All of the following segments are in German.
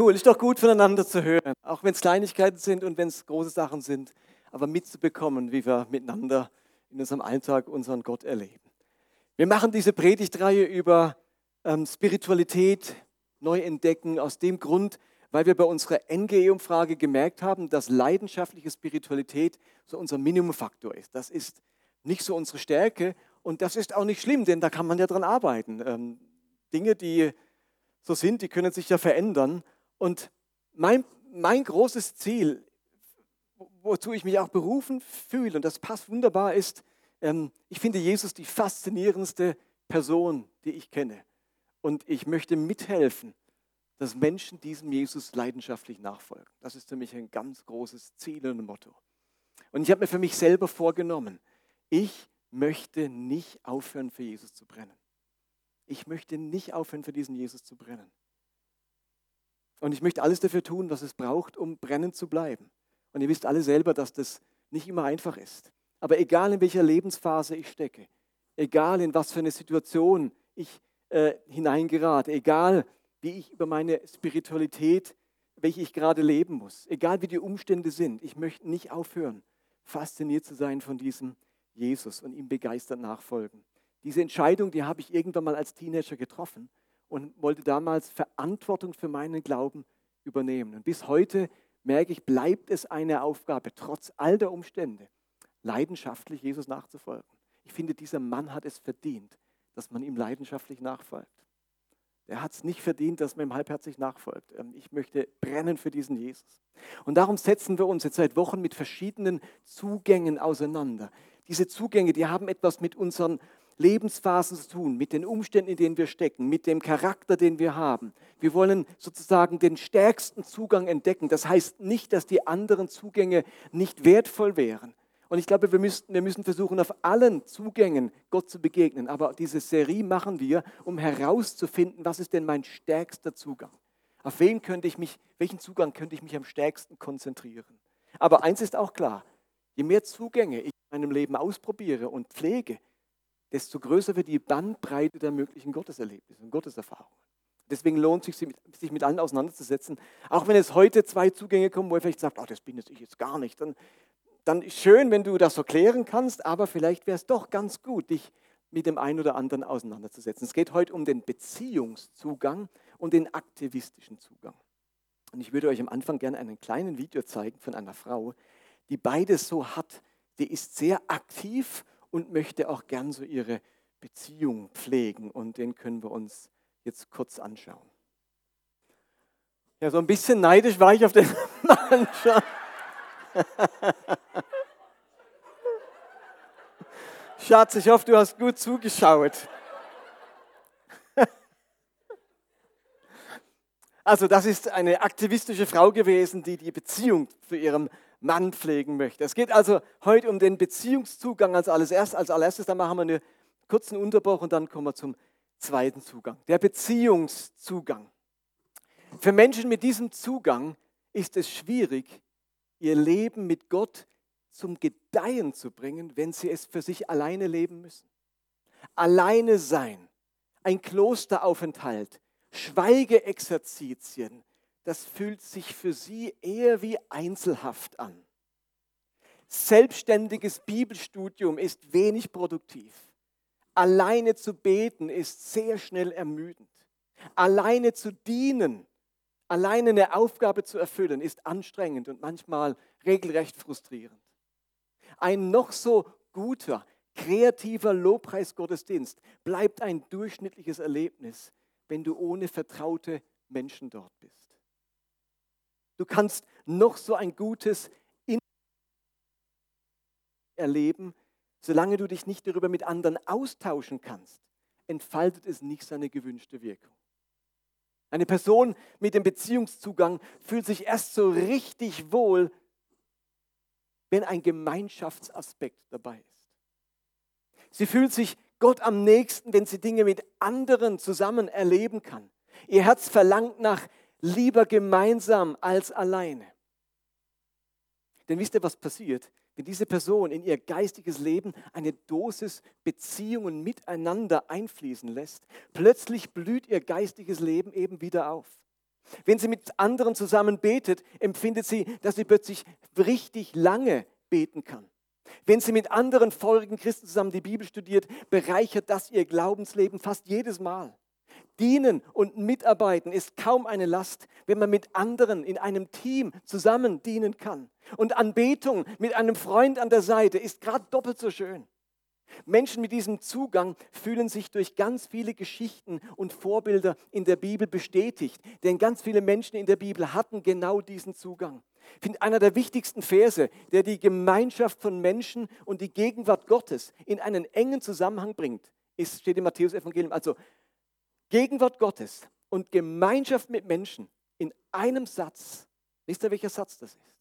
cool, ist doch gut voneinander zu hören, auch wenn es Kleinigkeiten sind und wenn es große Sachen sind, aber mitzubekommen, wie wir miteinander in unserem Alltag unseren Gott erleben. Wir machen diese Predigtreihe über ähm, Spiritualität neu entdecken aus dem Grund, weil wir bei unserer NGE-Umfrage gemerkt haben, dass leidenschaftliche Spiritualität so unser Minimumfaktor ist. Das ist nicht so unsere Stärke und das ist auch nicht schlimm, denn da kann man ja dran arbeiten. Ähm, Dinge, die so sind, die können sich ja verändern. Und mein, mein großes Ziel, wozu ich mich auch berufen fühle, und das passt wunderbar, ist, ähm, ich finde Jesus die faszinierendste Person, die ich kenne. Und ich möchte mithelfen, dass Menschen diesem Jesus leidenschaftlich nachfolgen. Das ist für mich ein ganz großes Ziel und Motto. Und ich habe mir für mich selber vorgenommen, ich möchte nicht aufhören, für Jesus zu brennen. Ich möchte nicht aufhören, für diesen Jesus zu brennen. Und ich möchte alles dafür tun, was es braucht, um brennend zu bleiben. Und ihr wisst alle selber, dass das nicht immer einfach ist. Aber egal in welcher Lebensphase ich stecke, egal in was für eine Situation ich äh, hineingerate, egal wie ich über meine Spiritualität, welche ich gerade leben muss, egal wie die Umstände sind, ich möchte nicht aufhören, fasziniert zu sein von diesem Jesus und ihm begeistert nachfolgen. Diese Entscheidung, die habe ich irgendwann mal als Teenager getroffen und wollte damals Verantwortung für meinen Glauben übernehmen. Und bis heute merke ich, bleibt es eine Aufgabe, trotz all der Umstände, leidenschaftlich Jesus nachzufolgen. Ich finde, dieser Mann hat es verdient, dass man ihm leidenschaftlich nachfolgt. Er hat es nicht verdient, dass man ihm halbherzig nachfolgt. Ähm, ich möchte brennen für diesen Jesus. Und darum setzen wir uns jetzt seit Wochen mit verschiedenen Zugängen auseinander. Diese Zugänge, die haben etwas mit unseren Lebensphasen zu tun, mit den Umständen, in denen wir stecken, mit dem Charakter, den wir haben. Wir wollen sozusagen den stärksten Zugang entdecken. Das heißt nicht, dass die anderen Zugänge nicht wertvoll wären. Und ich glaube, wir müssen, wir müssen versuchen, auf allen Zugängen Gott zu begegnen. Aber diese Serie machen wir, um herauszufinden, was ist denn mein stärkster Zugang? Auf wen könnte ich mich, welchen Zugang könnte ich mich am stärksten konzentrieren? Aber eins ist auch klar, je mehr Zugänge ich in meinem Leben ausprobiere und pflege, desto größer wird die Bandbreite der möglichen Gotteserlebnisse und Gotteserfahrungen. Deswegen lohnt es sich, sich mit allen auseinanderzusetzen. Auch wenn es heute zwei Zugänge kommen, wo er vielleicht sagt, oh, das bin jetzt ich jetzt gar nicht, dann, dann ist schön, wenn du das so klären kannst, aber vielleicht wäre es doch ganz gut, dich mit dem einen oder anderen auseinanderzusetzen. Es geht heute um den Beziehungszugang und den aktivistischen Zugang. Und ich würde euch am Anfang gerne einen kleinen Video zeigen von einer Frau, die beides so hat. Die ist sehr aktiv und möchte auch gern so ihre Beziehung pflegen. Und den können wir uns jetzt kurz anschauen. Ja, so ein bisschen neidisch war ich auf den Mann schon. Schatz, ich hoffe, du hast gut zugeschaut. Also das ist eine aktivistische Frau gewesen, die die Beziehung zu ihrem Mann pflegen möchte. Es geht also heute um den Beziehungszugang als, alles erst, als allererstes. Dann machen wir einen kurzen Unterbruch und dann kommen wir zum zweiten Zugang. Der Beziehungszugang. Für Menschen mit diesem Zugang ist es schwierig, ihr Leben mit Gott zum Gedeihen zu bringen, wenn sie es für sich alleine leben müssen. Alleine sein, ein Klosteraufenthalt, Schweigeexerzitien, das fühlt sich für sie eher wie Einzelhaft an. Selbstständiges Bibelstudium ist wenig produktiv. Alleine zu beten ist sehr schnell ermüdend. Alleine zu dienen, alleine eine Aufgabe zu erfüllen, ist anstrengend und manchmal regelrecht frustrierend. Ein noch so guter, kreativer Lobpreisgottesdienst bleibt ein durchschnittliches Erlebnis, wenn du ohne vertraute Menschen dort bist. Du kannst noch so ein gutes erleben, solange du dich nicht darüber mit anderen austauschen kannst, entfaltet es nicht seine gewünschte Wirkung. Eine Person mit dem Beziehungszugang fühlt sich erst so richtig wohl, wenn ein Gemeinschaftsaspekt dabei ist. Sie fühlt sich Gott am nächsten, wenn sie Dinge mit anderen zusammen erleben kann. Ihr Herz verlangt nach lieber gemeinsam als alleine. Denn wisst ihr, was passiert? Wenn diese Person in ihr geistiges Leben eine Dosis Beziehungen miteinander einfließen lässt, plötzlich blüht ihr geistiges Leben eben wieder auf. Wenn sie mit anderen zusammen betet, empfindet sie, dass sie plötzlich richtig lange beten kann. Wenn sie mit anderen feurigen Christen zusammen die Bibel studiert, bereichert das ihr Glaubensleben fast jedes Mal. Dienen und mitarbeiten ist kaum eine Last, wenn man mit anderen in einem Team zusammen dienen kann. Und Anbetung mit einem Freund an der Seite ist gerade doppelt so schön. Menschen mit diesem Zugang fühlen sich durch ganz viele Geschichten und Vorbilder in der Bibel bestätigt, denn ganz viele Menschen in der Bibel hatten genau diesen Zugang. Ich finde, einer der wichtigsten Verse, der die Gemeinschaft von Menschen und die Gegenwart Gottes in einen engen Zusammenhang bringt, ist, steht im Matthäus-Evangelium. Also Gegenwart Gottes und Gemeinschaft mit Menschen in einem Satz. Wisst ihr, welcher Satz das ist?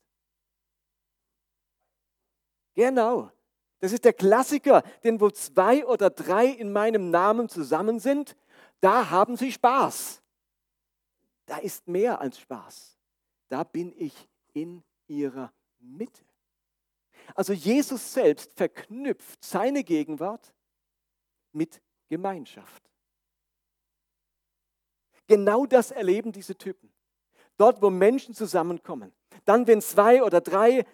Genau. Das ist der Klassiker, denn wo zwei oder drei in meinem Namen zusammen sind, da haben sie Spaß. Da ist mehr als Spaß. Da bin ich in ihrer Mitte. Also Jesus selbst verknüpft seine Gegenwart mit Gemeinschaft. Genau das erleben diese Typen. Dort, wo Menschen zusammenkommen. Dann, wenn zwei oder drei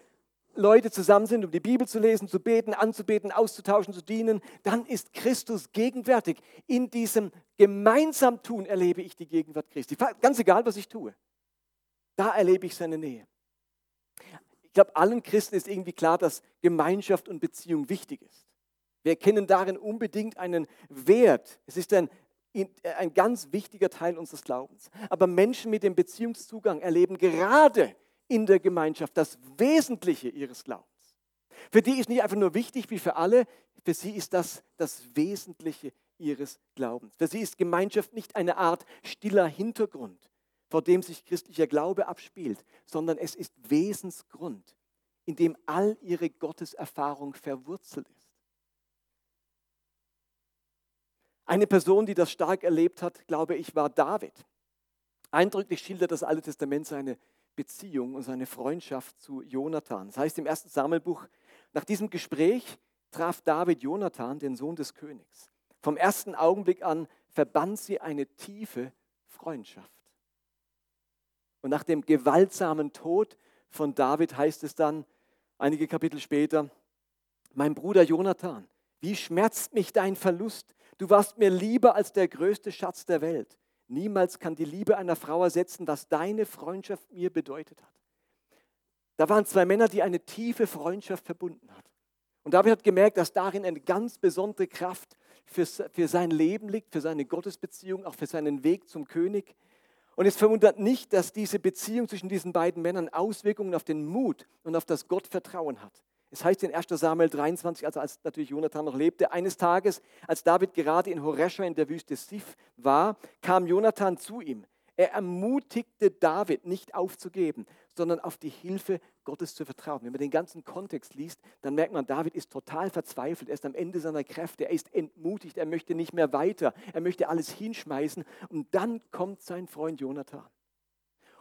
Leute zusammen sind, um die Bibel zu lesen, zu beten, anzubeten, auszutauschen, zu dienen, dann ist Christus gegenwärtig. In diesem gemeinsam tun erlebe ich die Gegenwart Christi. Ganz egal, was ich tue. Da erlebe ich seine Nähe. Ich glaube, allen Christen ist irgendwie klar, dass Gemeinschaft und Beziehung wichtig ist. Wir erkennen darin unbedingt einen Wert. Es ist ein, ein ganz wichtiger Teil unseres Glaubens. Aber Menschen mit dem Beziehungszugang erleben gerade in der Gemeinschaft das Wesentliche ihres Glaubens. Für die ist nicht einfach nur wichtig wie für alle, für sie ist das das Wesentliche ihres Glaubens. Für sie ist Gemeinschaft nicht eine Art stiller Hintergrund, vor dem sich christlicher Glaube abspielt, sondern es ist Wesensgrund, in dem all ihre Gotteserfahrung verwurzelt ist. Eine Person, die das stark erlebt hat, glaube ich, war David. Eindrücklich schildert das Alte Testament seine Beziehung und seine Freundschaft zu Jonathan. Das heißt im ersten Sammelbuch, nach diesem Gespräch traf David Jonathan, den Sohn des Königs. Vom ersten Augenblick an verband sie eine tiefe Freundschaft. Und nach dem gewaltsamen Tod von David heißt es dann, einige Kapitel später, mein Bruder Jonathan, wie schmerzt mich dein Verlust? Du warst mir lieber als der größte Schatz der Welt. Niemals kann die Liebe einer Frau ersetzen, was deine Freundschaft mir bedeutet hat. Da waren zwei Männer, die eine tiefe Freundschaft verbunden hat. Und David hat gemerkt, dass darin eine ganz besondere Kraft für, für sein Leben liegt, für seine Gottesbeziehung, auch für seinen Weg zum König. Und es verwundert nicht, dass diese Beziehung zwischen diesen beiden Männern Auswirkungen auf den Mut und auf das Gottvertrauen hat. Es heißt in 1 Samuel 23, also als natürlich Jonathan noch lebte, eines Tages, als David gerade in Horesha in der Wüste Sif war, kam Jonathan zu ihm. Er ermutigte David, nicht aufzugeben, sondern auf die Hilfe Gottes zu vertrauen. Wenn man den ganzen Kontext liest, dann merkt man, David ist total verzweifelt, er ist am Ende seiner Kräfte, er ist entmutigt, er möchte nicht mehr weiter, er möchte alles hinschmeißen. Und dann kommt sein Freund Jonathan.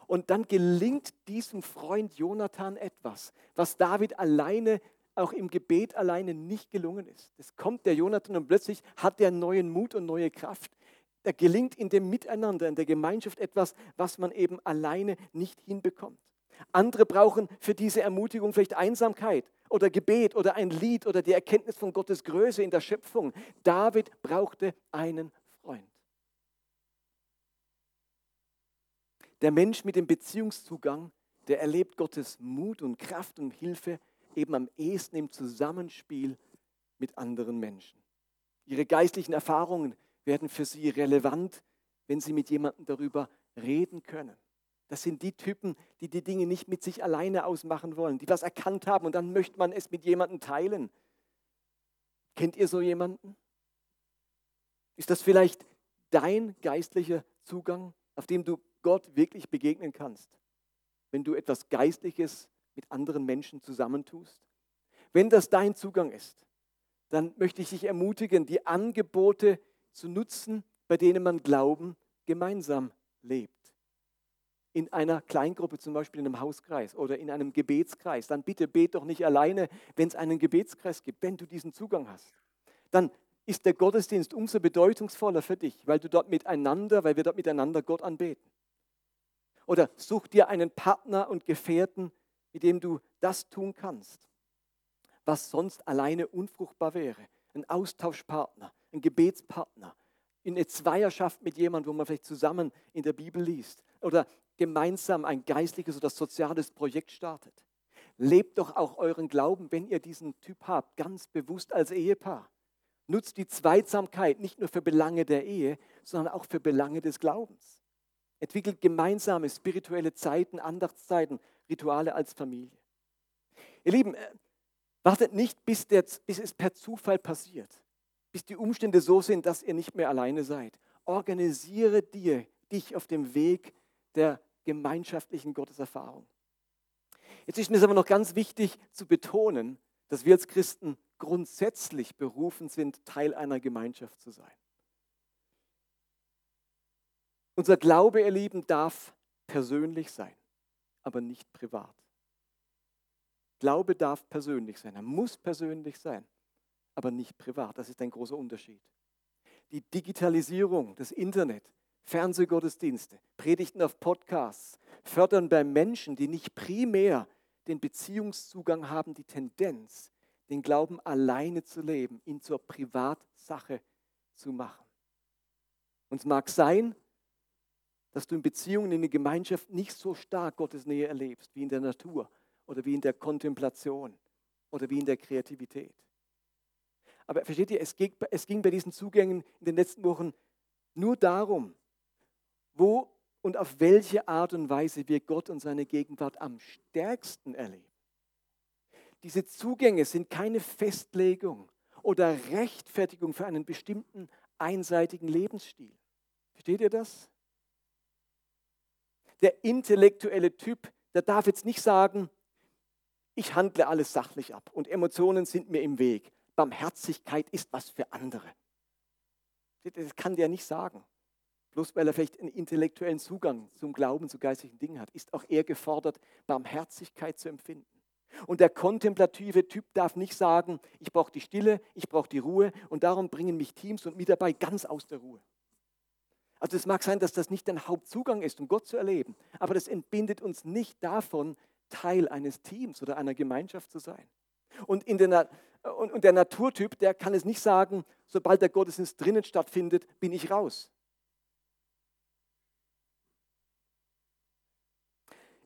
Und dann gelingt diesem Freund Jonathan etwas, was David alleine, auch im Gebet alleine nicht gelungen ist. Es kommt der Jonathan und plötzlich hat er neuen Mut und neue Kraft. Da gelingt in dem Miteinander, in der Gemeinschaft etwas, was man eben alleine nicht hinbekommt. Andere brauchen für diese Ermutigung vielleicht Einsamkeit oder Gebet oder ein Lied oder die Erkenntnis von Gottes Größe in der Schöpfung. David brauchte einen Freund. Der Mensch mit dem Beziehungszugang, der erlebt Gottes Mut und Kraft und Hilfe eben am ehesten im Zusammenspiel mit anderen Menschen. Ihre geistlichen Erfahrungen werden für sie relevant, wenn sie mit jemandem darüber reden können. Das sind die Typen, die die Dinge nicht mit sich alleine ausmachen wollen, die was erkannt haben und dann möchte man es mit jemandem teilen. Kennt ihr so jemanden? Ist das vielleicht dein geistlicher Zugang, auf dem du Gott wirklich begegnen kannst, wenn du etwas Geistliches mit anderen Menschen zusammentust. Wenn das dein Zugang ist, dann möchte ich dich ermutigen, die Angebote zu nutzen, bei denen man Glauben gemeinsam lebt. In einer Kleingruppe, zum Beispiel in einem Hauskreis oder in einem Gebetskreis. Dann bitte bet doch nicht alleine, wenn es einen Gebetskreis gibt, wenn du diesen Zugang hast. Dann ist der Gottesdienst umso bedeutungsvoller für dich, weil du dort miteinander, weil wir dort miteinander Gott anbeten. Oder such dir einen Partner und Gefährten, mit dem du das tun kannst, was sonst alleine unfruchtbar wäre. Ein Austauschpartner, ein Gebetspartner, in eine Zweierschaft mit jemandem, wo man vielleicht zusammen in der Bibel liest oder gemeinsam ein geistliches oder soziales Projekt startet. Lebt doch auch euren Glauben, wenn ihr diesen Typ habt, ganz bewusst als Ehepaar. Nutzt die Zweitsamkeit nicht nur für Belange der Ehe, sondern auch für Belange des Glaubens. Entwickelt gemeinsame spirituelle Zeiten, Andachtszeiten, Rituale als Familie. Ihr Lieben, äh, wartet nicht, bis, der, bis es per Zufall passiert, bis die Umstände so sind, dass ihr nicht mehr alleine seid. Organisiere dir, dich auf dem Weg der gemeinschaftlichen Gotteserfahrung. Jetzt ist mir aber noch ganz wichtig zu betonen, dass wir als Christen grundsätzlich berufen sind, Teil einer Gemeinschaft zu sein. Unser Glaube, ihr Lieben, darf persönlich sein, aber nicht privat. Glaube darf persönlich sein, er muss persönlich sein, aber nicht privat. Das ist ein großer Unterschied. Die Digitalisierung, das Internet, Fernsehgottesdienste, Predigten auf Podcasts fördern bei Menschen, die nicht primär den Beziehungszugang haben, die Tendenz, den Glauben alleine zu leben, ihn zur Privatsache zu machen. Und es mag sein, dass du in Beziehungen, in der Gemeinschaft nicht so stark Gottes Nähe erlebst, wie in der Natur oder wie in der Kontemplation oder wie in der Kreativität. Aber versteht ihr, es ging, bei diesen Zugängen in den letzten Wochen nur darum, wo und auf welche Art und Weise wir Gott und seine Gegenwart am stärksten erleben. Diese Zugänge sind keine Festlegung oder Rechtfertigung für einen bestimmten einseitigen Lebensstil. Versteht ihr das? Der intellektuelle Typ, der darf jetzt nicht sagen, ich handle alles sachlich ab und Emotionen sind mir im Weg. Barmherzigkeit ist was für andere. Das kann der nicht sagen. Bloß weil er vielleicht einen intellektuellen Zugang zum Glauben, zu geistigen Dingen hat, ist auch er gefordert, Barmherzigkeit zu empfinden. Und der kontemplative Typ darf nicht sagen, ich brauche die Stille, ich brauche die Ruhe und darum bringen mich Teams und Mitarbeiter ganz aus der Ruhe. Also es mag sein, dass das nicht dein Hauptzugang ist, um Gott zu erleben, aber das entbindet uns nicht davon, Teil eines Teams oder einer Gemeinschaft zu sein. Und, in der, und, und der Naturtyp, der kann es nicht sagen, sobald der Gottesdienst drinnen stattfindet, bin ich raus.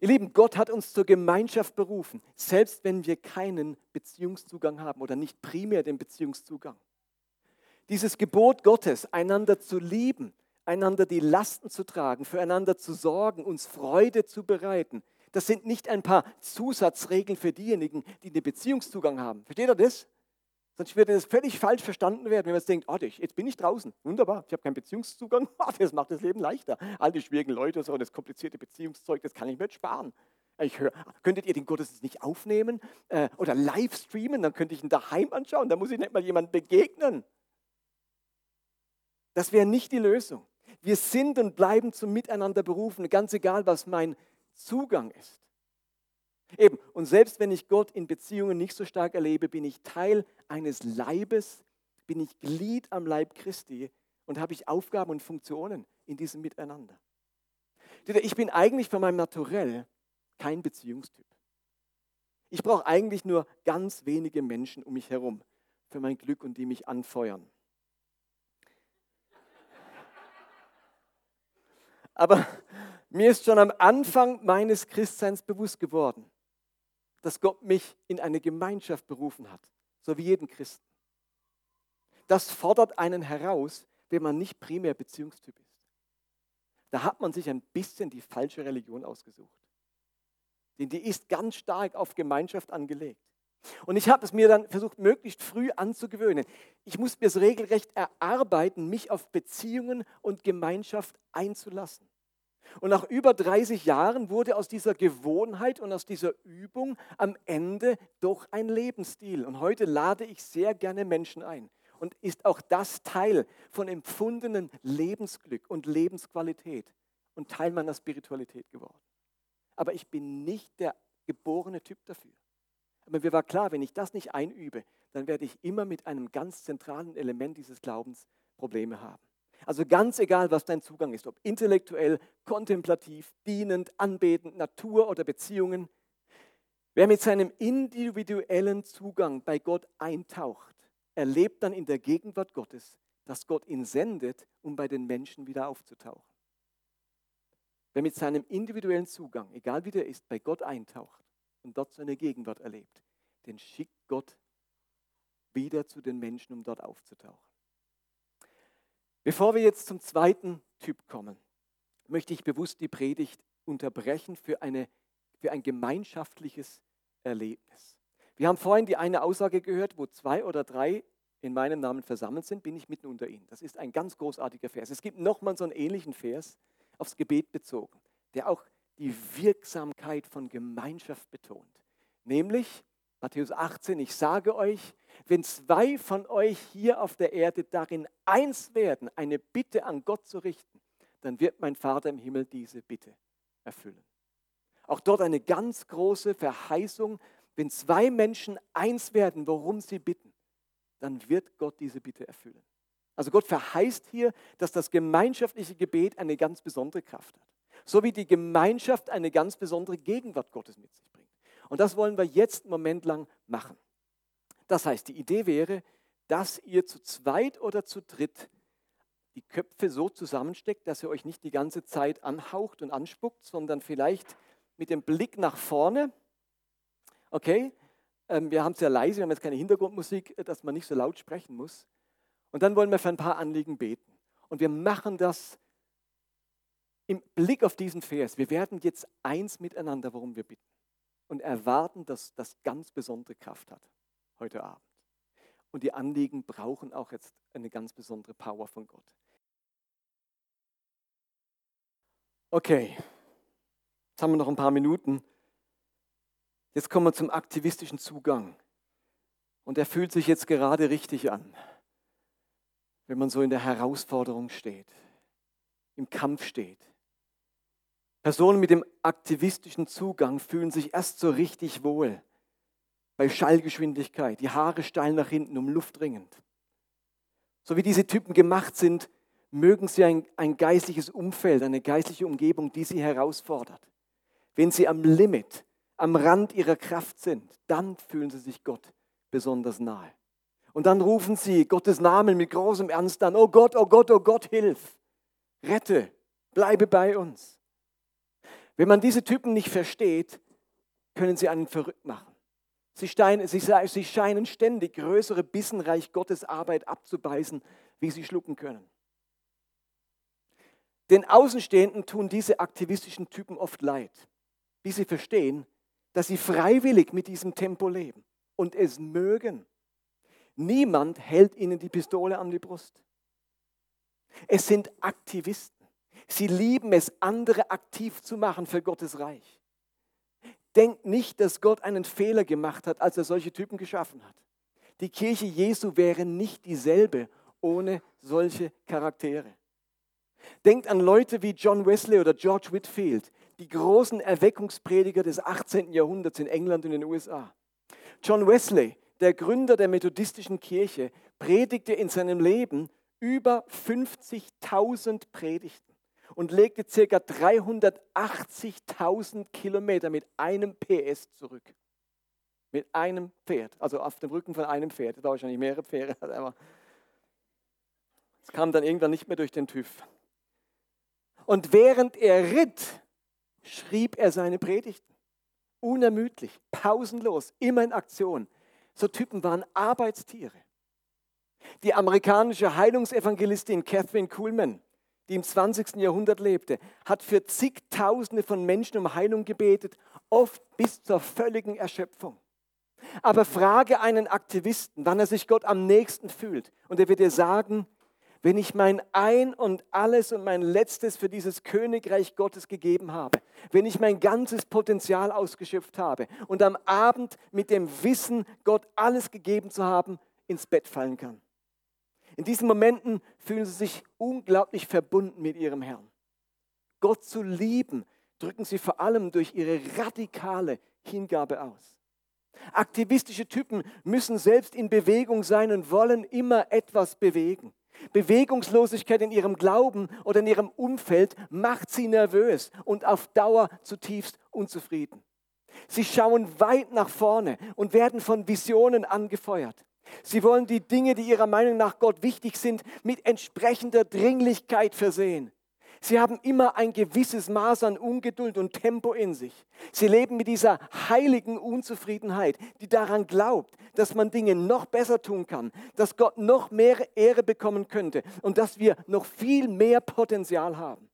Ihr Lieben, Gott hat uns zur Gemeinschaft berufen, selbst wenn wir keinen Beziehungszugang haben oder nicht primär den Beziehungszugang. Dieses Gebot Gottes, einander zu lieben, einander die Lasten zu tragen, füreinander zu sorgen, uns Freude zu bereiten, das sind nicht ein paar Zusatzregeln für diejenigen, die den Beziehungszugang haben. Versteht ihr das? Sonst würde das völlig falsch verstanden werden, wenn man jetzt denkt, oh, jetzt bin ich draußen, wunderbar, ich habe keinen Beziehungszugang, das macht das Leben leichter. All die schwierigen Leute, so das komplizierte Beziehungszeug, das kann ich mir jetzt sparen. Ich hör, könntet ihr den Gottesdienst nicht aufnehmen äh, oder live streamen, dann könnte ich ihn daheim anschauen, da muss ich nicht mal jemandem begegnen. Das wäre nicht die Lösung. Wir sind und bleiben zum Miteinander berufen, ganz egal, was mein Zugang ist. Eben, und selbst wenn ich Gott in Beziehungen nicht so stark erlebe, bin ich Teil eines Leibes, bin ich Glied am Leib Christi und habe ich Aufgaben und Funktionen in diesem Miteinander. Ich bin eigentlich von meinem Naturell kein Beziehungstyp. Ich brauche eigentlich nur ganz wenige Menschen um mich herum für mein Glück und die mich anfeuern. Aber mir ist schon am Anfang meines Christseins bewusst geworden, dass Gott mich in eine Gemeinschaft berufen hat, so wie jeden Christen. Das fordert einen heraus, wenn man nicht primär Beziehungstyp ist. Da hat man sich ein bisschen die falsche Religion ausgesucht. Denn die ist ganz stark auf Gemeinschaft angelegt. Und ich habe es mir dann versucht, möglichst früh anzugewöhnen. Ich muss mir es regelrecht erarbeiten, mich auf Beziehungen und Gemeinschaft einzulassen. Und nach über 30 Jahren wurde aus dieser Gewohnheit und aus dieser Übung am Ende doch ein Lebensstil. Und heute lade ich sehr gerne Menschen ein. Und ist auch das Teil von empfundenen Lebensglück und Lebensqualität und Teil meiner Spiritualität geworden. Aber ich bin nicht der geborene Typ dafür. Aber mir war klar, wenn ich das nicht einübe, dann werde ich immer mit einem ganz zentralen Element dieses Glaubens Probleme haben. Also ganz egal, was dein Zugang ist, ob intellektuell, kontemplativ, dienend, anbetend, Natur oder Beziehungen. Wer mit seinem individuellen Zugang bei Gott eintaucht, erlebt dann in der Gegenwart Gottes, dass Gott ihn sendet, um bei den Menschen wieder aufzutauchen. Wer mit seinem individuellen Zugang, egal wie der ist, bei Gott eintaucht und dort seine Gegenwart erlebt, den schickt Gott wieder zu den Menschen, um dort aufzutauchen. Bevor wir jetzt zum zweiten Typ kommen, möchte ich bewusst die Predigt unterbrechen für, eine, für ein gemeinschaftliches Erlebnis. Wir haben vorhin die eine Aussage gehört, wo zwei oder drei in meinem Namen versammelt sind, bin ich mitten unter ihnen. Das ist ein ganz großartiger Vers. Es gibt nochmal so einen ähnlichen Vers aufs Gebet bezogen, der auch die Wirksamkeit von Gemeinschaft betont. Nämlich Matthäus 18, ich sage euch, wenn zwei von euch hier auf der Erde darin eins werden, eine Bitte an Gott zu richten, dann wird mein Vater im Himmel diese Bitte erfüllen. Auch dort eine ganz große Verheißung, wenn zwei Menschen eins werden, worum sie bitten, dann wird Gott diese Bitte erfüllen. Also Gott verheißt hier, dass das gemeinschaftliche Gebet eine ganz besondere Kraft hat. So wie die Gemeinschaft eine ganz besondere Gegenwart Gottes mit sich bringt. Und das wollen wir jetzt einen Moment lang machen. Das heißt, die Idee wäre, dass ihr zu zweit oder zu dritt die Köpfe so zusammensteckt, dass ihr euch nicht die ganze Zeit anhaucht und anspuckt, sondern vielleicht mit dem Blick nach vorne. Okay, ähm, wir haben es ja leise, wir haben jetzt keine Hintergrundmusik, dass man nicht so laut sprechen muss. Und dann wollen wir für ein paar Anliegen beten. Und wir machen das im Blick auf diesen Vers. Wir werden jetzt eins miteinander, worum wir bitten. Und erwarten, dass das ganz besondere Kraft hat heute Abend. Und die Anliegen brauchen auch jetzt eine ganz besondere Power von Gott. Okay, jetzt haben wir noch ein paar Minuten. Jetzt kommen wir zum aktivistischen Zugang. Und er fühlt sich jetzt gerade richtig an, wenn man so in der Herausforderung steht, im Kampf steht. Personen mit dem aktivistischen Zugang fühlen sich erst so richtig wohl, bei Schallgeschwindigkeit, die Haare steil nach hinten, um Luft dringend. So wie diese Typen gemacht sind, mögen sie ein, ein geistliches Umfeld, eine geistliche Umgebung, die sie herausfordert. Wenn sie am Limit, am Rand ihrer Kraft sind, dann fühlen sie sich Gott besonders nahe. Und dann rufen sie Gottes Namen mit großem Ernst an, oh Gott, oh Gott, oh Gott, hilf, rette, bleibe bei uns. Wenn man diese Typen nicht versteht, können sie einen verrückt machen. Sie, stein, sie, sie scheinen ständig größere Bissenreich Gottes Arbeit abzubeißen, wie sie schlucken können. Den Außenstehenden tun diese aktivistischen Typen oft leid, wie sie verstehen, dass sie freiwillig mit diesem Tempo leben und es mögen. Niemand hält ihnen die Pistole an die Brust. Es sind Aktivisten. Sie lieben es, andere aktiv zu machen für Gottes Reich denkt nicht, dass Gott einen Fehler gemacht hat, als er solche Typen geschaffen hat. Die Kirche Jesu wäre nicht dieselbe ohne solche Charaktere. Denkt an Leute wie John Wesley oder George Whitfield, die großen Erweckungsprediger des 18. Jahrhunderts in England und in den USA. John Wesley, der Gründer der methodistischen Kirche, predigte in seinem Leben über 50.000 Predigten und legte ca. 380.000 Kilometer mit einem PS zurück. Mit einem Pferd, also auf dem Rücken von einem Pferd. Das war wahrscheinlich mehrere Pferde, aber es kam dann irgendwann nicht mehr durch den TÜV. Und während er ritt, schrieb er seine Predigten. Unermüdlich, pausenlos, immer in Aktion. So Typen waren Arbeitstiere. Die amerikanische Heilungsevangelistin Catherine Kuhlman die im 20. Jahrhundert lebte, hat für zigtausende von Menschen um Heilung gebetet, oft bis zur völligen Erschöpfung. Aber frage einen Aktivisten, wann er sich Gott am nächsten fühlt, und er wird dir sagen, wenn ich mein Ein und alles und mein Letztes für dieses Königreich Gottes gegeben habe, wenn ich mein ganzes Potenzial ausgeschöpft habe und am Abend mit dem Wissen, Gott alles gegeben zu haben, ins Bett fallen kann. In diesen Momenten fühlen sie sich unglaublich verbunden mit ihrem Herrn. Gott zu lieben, drücken sie vor allem durch ihre radikale Hingabe aus. Aktivistische Typen müssen selbst in Bewegung sein und wollen immer etwas bewegen. Bewegungslosigkeit in ihrem Glauben oder in ihrem Umfeld macht sie nervös und auf Dauer zutiefst unzufrieden. Sie schauen weit nach vorne und werden von Visionen angefeuert. Sie wollen die Dinge, die ihrer Meinung nach Gott wichtig sind, mit entsprechender Dringlichkeit versehen. Sie haben immer ein gewisses Maß an Ungeduld und Tempo in sich. Sie leben mit dieser heiligen Unzufriedenheit, die daran glaubt, dass man Dinge noch besser tun kann, dass Gott noch mehr Ehre bekommen könnte und dass wir noch viel mehr Potenzial haben.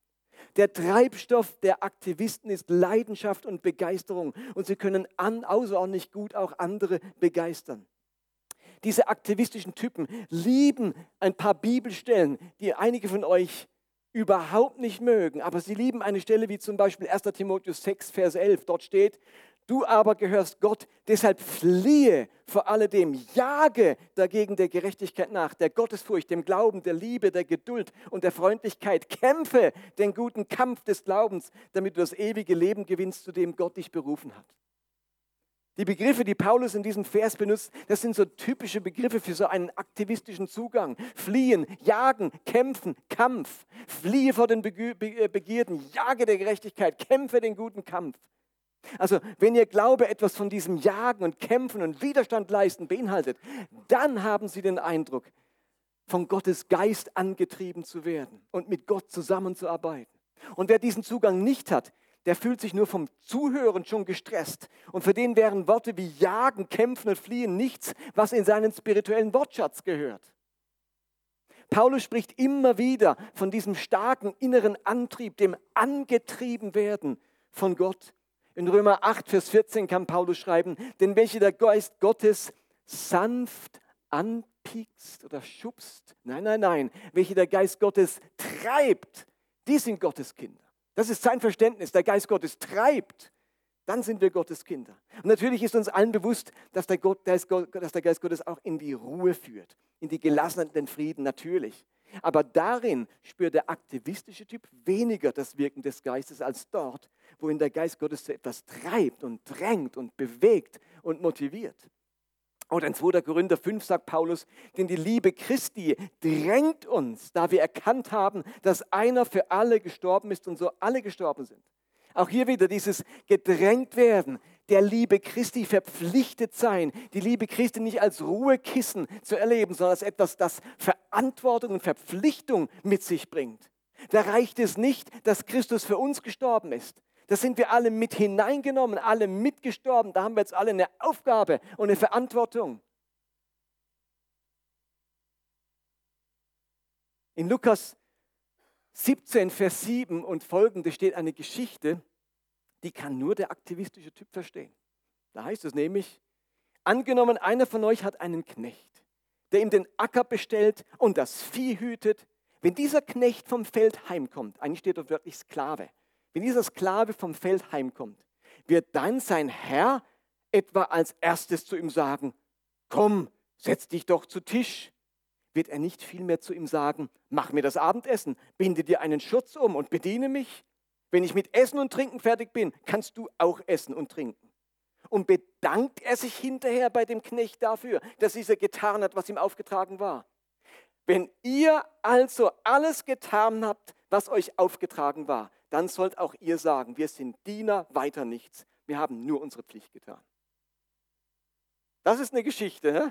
Der Treibstoff der Aktivisten ist Leidenschaft und Begeisterung und sie können an, außerordentlich gut auch andere begeistern. Diese aktivistischen Typen lieben ein paar Bibelstellen, die einige von euch überhaupt nicht mögen, aber sie lieben eine Stelle wie zum Beispiel 1. Timotheus 6, Vers 11. Dort steht, du aber gehörst Gott, deshalb fliehe vor alledem, jage dagegen der Gerechtigkeit nach, der Gottesfurcht, dem Glauben, der Liebe, der Geduld und der Freundlichkeit. Kämpfe den guten Kampf des Glaubens, damit du das ewige Leben gewinnst, zu dem Gott dich berufen hat. Die Begriffe, die Paulus in diesem Vers benutzt, das sind so typische Begriffe für so einen aktivistischen Zugang. Fliehen, jagen, kämpfen, Kampf. Fliehe vor den äh, Begierden, jage der Gerechtigkeit, kämpfe den guten Kampf. Also wenn ihr Glaube etwas von diesem Jagen und Kämpfen und Widerstand leisten beinhaltet, dann haben sie den Eindruck, von Gottes Geist angetrieben zu werden und mit Gott zusammenzuarbeiten. Und wer diesen Zugang nicht hat, der fühlt sich nur vom Zuhören schon gestresst. Und für den wären Worte wie jagen, kämpfen und fliehen nichts, was in seinen spirituellen Wortschatz gehört. Paulus spricht immer wieder von diesem starken inneren Antrieb, dem angetrieben werden von Gott. In Römer 8, Vers 14 kann Paulus schreiben, denn welche der Geist Gottes sanft anpiekst oder schubst, nein, nein, nein, welche der Geist Gottes treibt, die sind Gottes Kinder. Das ist sein Verständnis. Der Geist Gottes treibt. Dann sind wir Gottes Kinder. Und natürlich ist uns allen bewusst, dass der, Gott, dass der Geist Gottes auch in die Ruhe führt, in die Gelassenheit, den Frieden, natürlich. Aber darin spürt der aktivistische Typ weniger das Wirken des Geistes als dort, wohin der Geist Gottes zu etwas treibt und drängt und bewegt und motiviert. Oder in 2. Korinther 5 sagt Paulus, denn die Liebe Christi drängt uns, da wir erkannt haben, dass einer für alle gestorben ist und so alle gestorben sind. Auch hier wieder dieses gedrängt werden, der Liebe Christi verpflichtet sein, die Liebe Christi nicht als Ruhekissen zu erleben, sondern als etwas, das Verantwortung und Verpflichtung mit sich bringt. Da reicht es nicht, dass Christus für uns gestorben ist, da sind wir alle mit hineingenommen, alle mitgestorben. Da haben wir jetzt alle eine Aufgabe und eine Verantwortung. In Lukas 17, Vers 7 und folgende steht eine Geschichte, die kann nur der aktivistische Typ verstehen. Da heißt es nämlich, angenommen, einer von euch hat einen Knecht, der ihm den Acker bestellt und das Vieh hütet. Wenn dieser Knecht vom Feld heimkommt, eigentlich steht dort wörtlich Sklave, wenn dieser Sklave vom Feld heimkommt, wird dann sein Herr etwa als erstes zu ihm sagen, komm, setz dich doch zu Tisch. Wird er nicht vielmehr zu ihm sagen, mach mir das Abendessen, binde dir einen Schutz um und bediene mich? Wenn ich mit Essen und Trinken fertig bin, kannst du auch essen und trinken. Und bedankt er sich hinterher bei dem Knecht dafür, dass dieser getan hat, was ihm aufgetragen war. Wenn ihr also alles getan habt, was euch aufgetragen war, dann sollt auch ihr sagen, wir sind Diener, weiter nichts. Wir haben nur unsere Pflicht getan. Das ist eine Geschichte. He?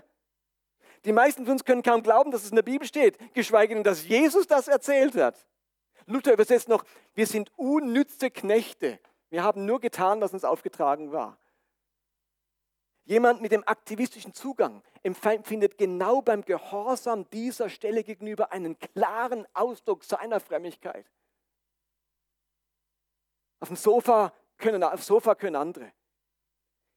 Die meisten von uns können kaum glauben, dass es in der Bibel steht, geschweige denn, dass Jesus das erzählt hat. Luther übersetzt noch, wir sind unnütze Knechte. Wir haben nur getan, was uns aufgetragen war. Jemand mit dem aktivistischen Zugang empfindet genau beim Gehorsam dieser Stelle gegenüber einen klaren Ausdruck seiner Frömmigkeit. Auf dem Sofa können, auf Sofa können andere.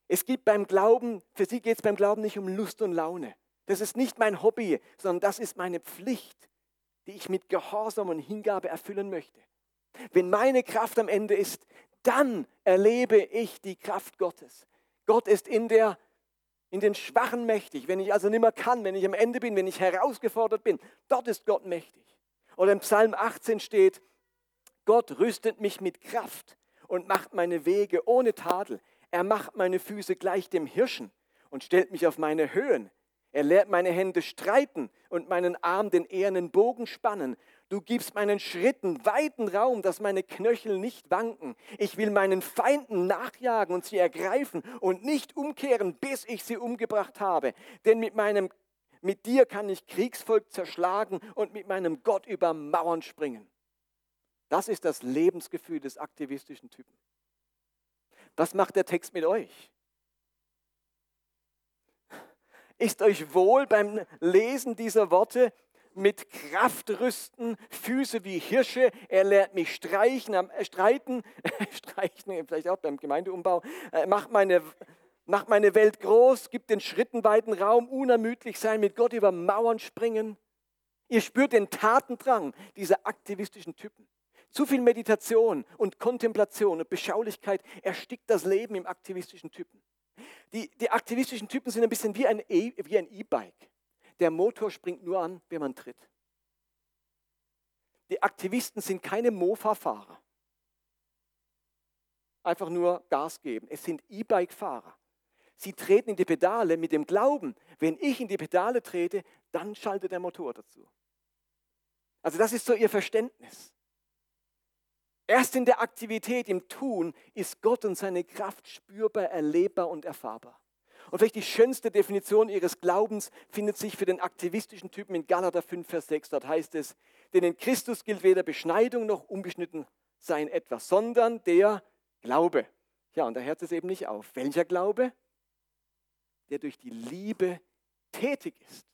Es gibt beim Glauben, für sie geht es beim Glauben nicht um Lust und Laune. Das ist nicht mein Hobby, sondern das ist meine Pflicht, die ich mit Gehorsam und Hingabe erfüllen möchte. Wenn meine Kraft am Ende ist, dann erlebe ich die Kraft Gottes. Gott ist in, der, in den Schwachen mächtig. Wenn ich also nicht mehr kann, wenn ich am Ende bin, wenn ich herausgefordert bin, dort ist Gott mächtig. Oder im Psalm 18 steht, Gott rüstet mich mit Kraft und macht meine Wege ohne Tadel. Er macht meine Füße gleich dem Hirschen und stellt mich auf meine Höhen. Er lehrt meine Hände streiten und meinen Arm den ehernen Bogen spannen. Du gibst meinen Schritten weiten Raum, dass meine Knöchel nicht wanken. Ich will meinen Feinden nachjagen und sie ergreifen und nicht umkehren, bis ich sie umgebracht habe. Denn mit meinem mit dir kann ich Kriegsvolk zerschlagen und mit meinem Gott über Mauern springen. Das ist das Lebensgefühl des aktivistischen Typen. Was macht der Text mit euch? Ist euch wohl beim Lesen dieser Worte mit Kraft rüsten, Füße wie Hirsche, er lernt mich streichen, äh, streiten, streichen, vielleicht auch beim Gemeindeumbau, äh, macht meine, macht meine Welt groß, gibt den Schritten weiten Raum, unermüdlich sein, mit Gott über Mauern springen. Ihr spürt den Tatendrang dieser aktivistischen Typen. Zu viel Meditation und Kontemplation und Beschaulichkeit erstickt das Leben im aktivistischen Typen. Die, die aktivistischen Typen sind ein bisschen wie ein e, E-Bike. Der Motor springt nur an, wenn man tritt. Die Aktivisten sind keine Mofa-Fahrer. Einfach nur Gas geben. Es sind E-Bike-Fahrer. Sie treten in die Pedale mit dem Glauben, wenn ich in die Pedale trete, dann schaltet der Motor dazu. Also das ist so ihr Verständnis. Erst in der Aktivität, im Tun, ist Gott und seine Kraft spürbar, erlebbar und erfahrbar. Und vielleicht die schönste Definition ihres Glaubens findet sich für den aktivistischen Typen in Galater 5, Vers 6. Dort heißt es, denn in Christus gilt weder Beschneidung noch unbeschnitten sein etwas, sondern der Glaube. Ja, und da hört es eben nicht auf. Welcher Glaube? Der durch die Liebe tätig ist.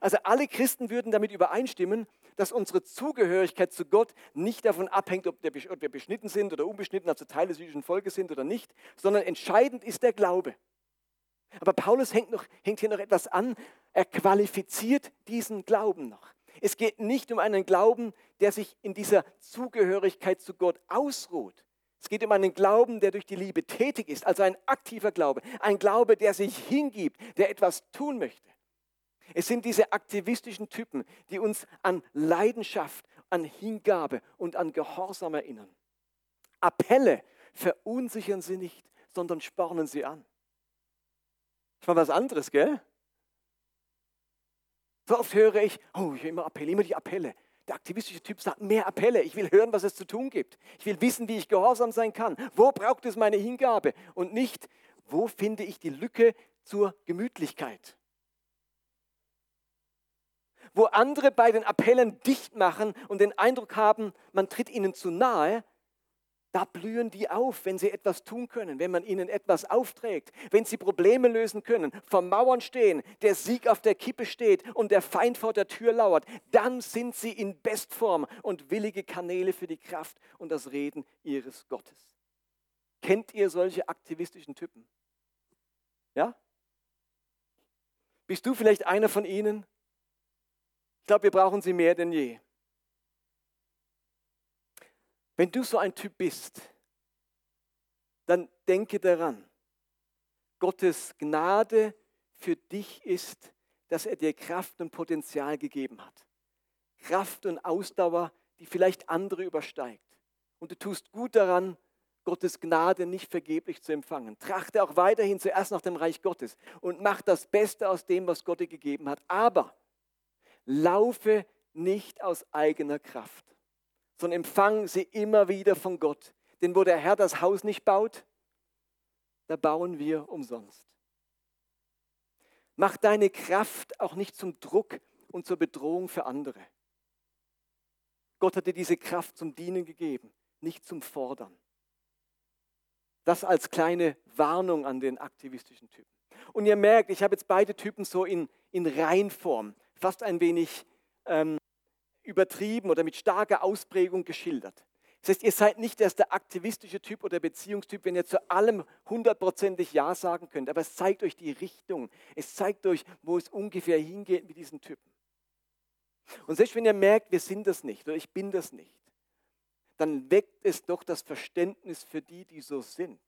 Also alle Christen würden damit übereinstimmen, dass unsere Zugehörigkeit zu Gott nicht davon abhängt, ob, wir beschnitten sind oder unbeschnitten, also Teil des jüdischen Volkes sind oder nicht, sondern entscheidend ist der Glaube. Aber Paulus hängt, noch, hängt hier noch etwas an. Er qualifiziert diesen Glauben noch. Es geht nicht um einen Glauben, der sich in dieser Zugehörigkeit zu Gott ausruht. Es geht um einen Glauben, der durch die Liebe tätig ist, also ein aktiver Glaube, ein Glaube, der sich hingibt, der etwas tun möchte. Es sind diese aktivistischen Typen, die uns an Leidenschaft, an Hingabe und an Gehorsam erinnern. Appelle verunsichern sie nicht, sondern spornen sie an. Das war was anderes, gell? So oft höre ich, oh, ich höre immer Appelle, immer die Appelle. Der aktivistische Typ sagt, mehr Appelle. Ich will hören, was es zu tun gibt. Ich will wissen, wie ich gehorsam sein kann. Wo braucht es meine Hingabe? Und nicht, wo finde ich die Lücke zur Gemütlichkeit? Wo andere bei den Appellen dicht machen und den Eindruck haben, man tritt ihnen zu nahe, da blühen die auf, wenn sie etwas tun können, wenn man ihnen etwas aufträgt, wenn sie Probleme lösen können, vor Mauern stehen, der Sieg auf der Kippe steht und der Feind vor der Tür lauert. Dann sind sie in Bestform und willige Kanäle für die Kraft und das Reden ihres Gottes. Kennt ihr solche aktivistischen Typen? Ja? Bist du vielleicht einer von ihnen? Ich glaube, wir brauchen sie mehr denn je. Wenn du so ein Typ bist, dann denke daran, Gottes Gnade für dich ist, dass er dir Kraft und Potenzial gegeben hat. Kraft und Ausdauer, die vielleicht andere übersteigt. Und du tust gut daran, Gottes Gnade nicht vergeblich zu empfangen. Trachte auch weiterhin zuerst nach dem Reich Gottes und mach das Beste aus dem, was Gott dir gegeben hat. Aber laufe nicht aus eigener Kraft sondern empfangen sie immer wieder von Gott. Denn wo der Herr das Haus nicht baut, da bauen wir umsonst. Mach deine Kraft auch nicht zum Druck und zur Bedrohung für andere. Gott hat dir diese Kraft zum Dienen gegeben, nicht zum Fordern. Das als kleine Warnung an den aktivistischen Typen. Und ihr merkt, ich habe jetzt beide Typen so in, in Reinform, fast ein wenig ähm, übertrieben oder mit starker Ausprägung geschildert. Das heißt, ihr seid nicht erst der aktivistische Typ oder Beziehungstyp, wenn ihr zu allem hundertprozentig Ja sagen könnt, aber es zeigt euch die Richtung. Es zeigt euch, wo es ungefähr hingeht mit diesen Typen. Und selbst wenn ihr merkt, wir sind das nicht oder ich bin das nicht, dann weckt es doch das Verständnis für die, die so sind.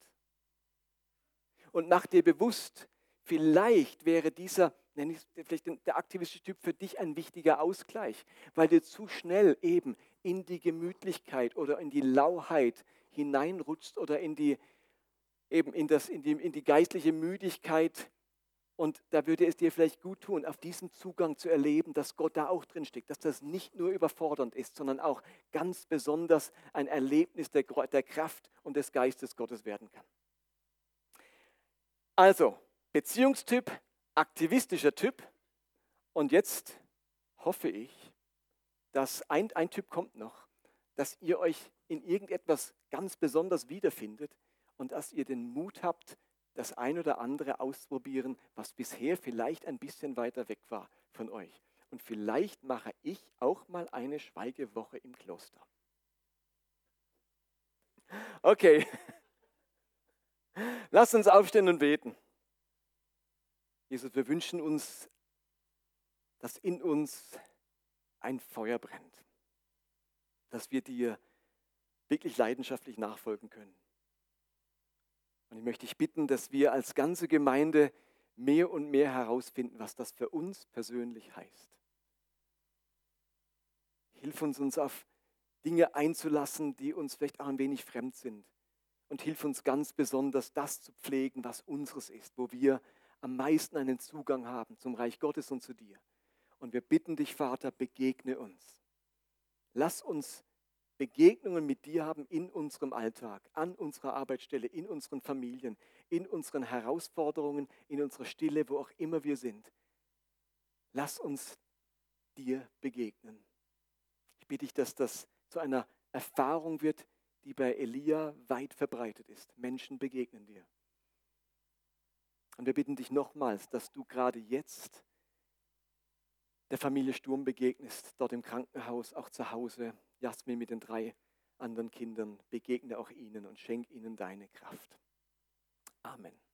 Und macht dir bewusst, vielleicht wäre dieser nenne ich vielleicht der aktivistische Typ für dich ein wichtiger Ausgleich, weil du zu schnell eben in die Gemütlichkeit oder in die Lauheit hineinrutschst oder in die, eben in, das, in, die, in die geistliche Müdigkeit Und da würde es dir vielleicht gut tun, auf diesem Zugang zu erleben, dass Gott da auch drin steckt, dass das nicht nur überfordernd ist, sondern auch ganz besonders ein Erlebnis der, der Kraft und des Geistes Gottes werden kann. Also, Beziehungstyp, aktivistischer Typ. Und jetzt hoffe ich, dass ein, ein Typ kommt noch, dass ihr euch in irgendetwas ganz besonders wiederfindet und dass ihr den Mut habt, das ein oder andere auszuprobieren, was bisher vielleicht ein bisschen weiter weg war von euch. Und vielleicht mache ich auch mal eine Schweigewoche im Kloster. Okay, lasst uns aufstehen und beten. Jesus, wir wünschen uns, dass in uns ein Feuer brennt, dass wir dir wirklich leidenschaftlich nachfolgen können. Und ich möchte dich bitten, dass wir als ganze Gemeinde mehr und mehr herausfinden, was das für uns persönlich heißt. Hilf uns, uns auf Dinge einzulassen, die uns vielleicht auch ein wenig fremd sind. Und hilf uns ganz besonders, das zu pflegen, was unseres ist, wo wir am meisten einen Zugang haben zum Reich Gottes und zu dir. Und wir bitten dich, Vater, begegne uns. Lass uns Begegnungen mit dir haben in unserem Alltag, an unserer Arbeitsstelle, in unseren Familien, in unseren Herausforderungen, in unserer Stille, wo auch immer wir sind. Lass uns dir begegnen. Ich bitte dich, dass das zu einer Erfahrung wird, die bei Elia weit verbreitet ist. Menschen begegnen dir. Und wir bitten dich nochmals, dass du gerade jetzt der Familie Sturm begegnest, dort im Krankenhaus, auch zu Hause, Jasmin mit den drei anderen Kindern, begegne auch ihnen und schenk ihnen deine Kraft. Amen.